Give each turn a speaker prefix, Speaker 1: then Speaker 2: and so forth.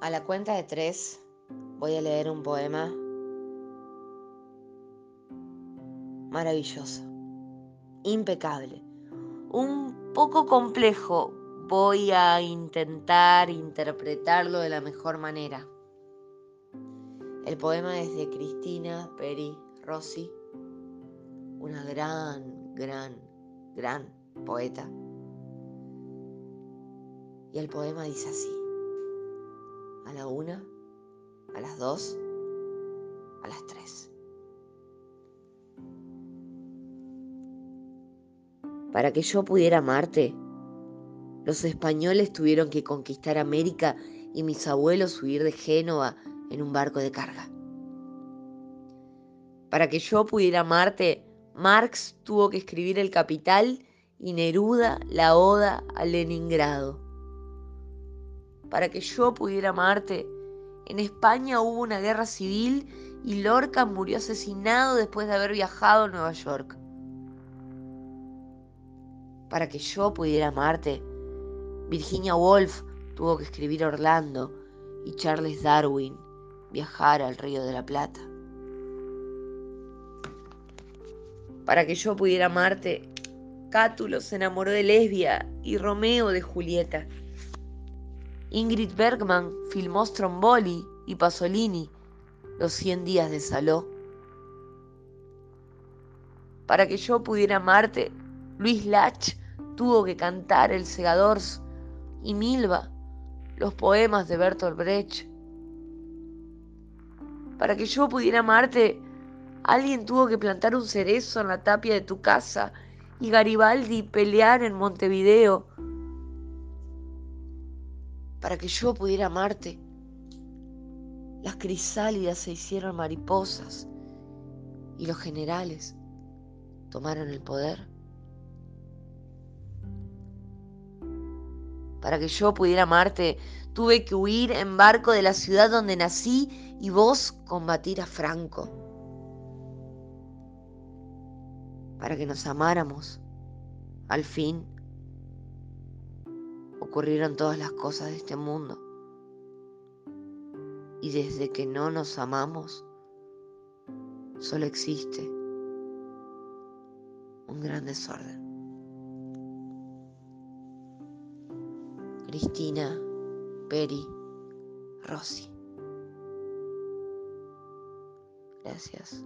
Speaker 1: A la cuenta de tres voy a leer un poema maravilloso, impecable, un poco complejo. Voy a intentar interpretarlo de la mejor manera. El poema es de Cristina Peri Rossi, una gran, gran, gran poeta. Y el poema dice así a la una, a las dos, a las tres. Para que yo pudiera amarte, los españoles tuvieron que conquistar América y mis abuelos huir de Génova en un barco de carga. Para que yo pudiera amarte, Marx tuvo que escribir El Capital y Neruda la Oda a Leningrado para que yo pudiera amarte. En España hubo una guerra civil y Lorca murió asesinado después de haber viajado a Nueva York. Para que yo pudiera amarte, Virginia Woolf tuvo que escribir Orlando y Charles Darwin viajar al Río de la Plata. Para que yo pudiera amarte, Cátulo se enamoró de Lesbia y Romeo de Julieta. Ingrid Bergman filmó Stromboli y Pasolini, Los 100 días de Saló. Para que yo pudiera amarte, Luis Lach tuvo que cantar El Segadors y Milva, los poemas de Bertolt Brecht. Para que yo pudiera amarte, alguien tuvo que plantar un cerezo en la tapia de tu casa y Garibaldi pelear en Montevideo para que yo pudiera amarte. Las crisálidas se hicieron mariposas y los generales tomaron el poder. Para que yo pudiera amarte, tuve que huir en barco de la ciudad donde nací y vos combatir a Franco. Para que nos amáramos, al fin ocurrieron todas las cosas de este mundo. Y desde que no nos amamos, solo existe un gran desorden. Cristina Peri Rossi. Gracias.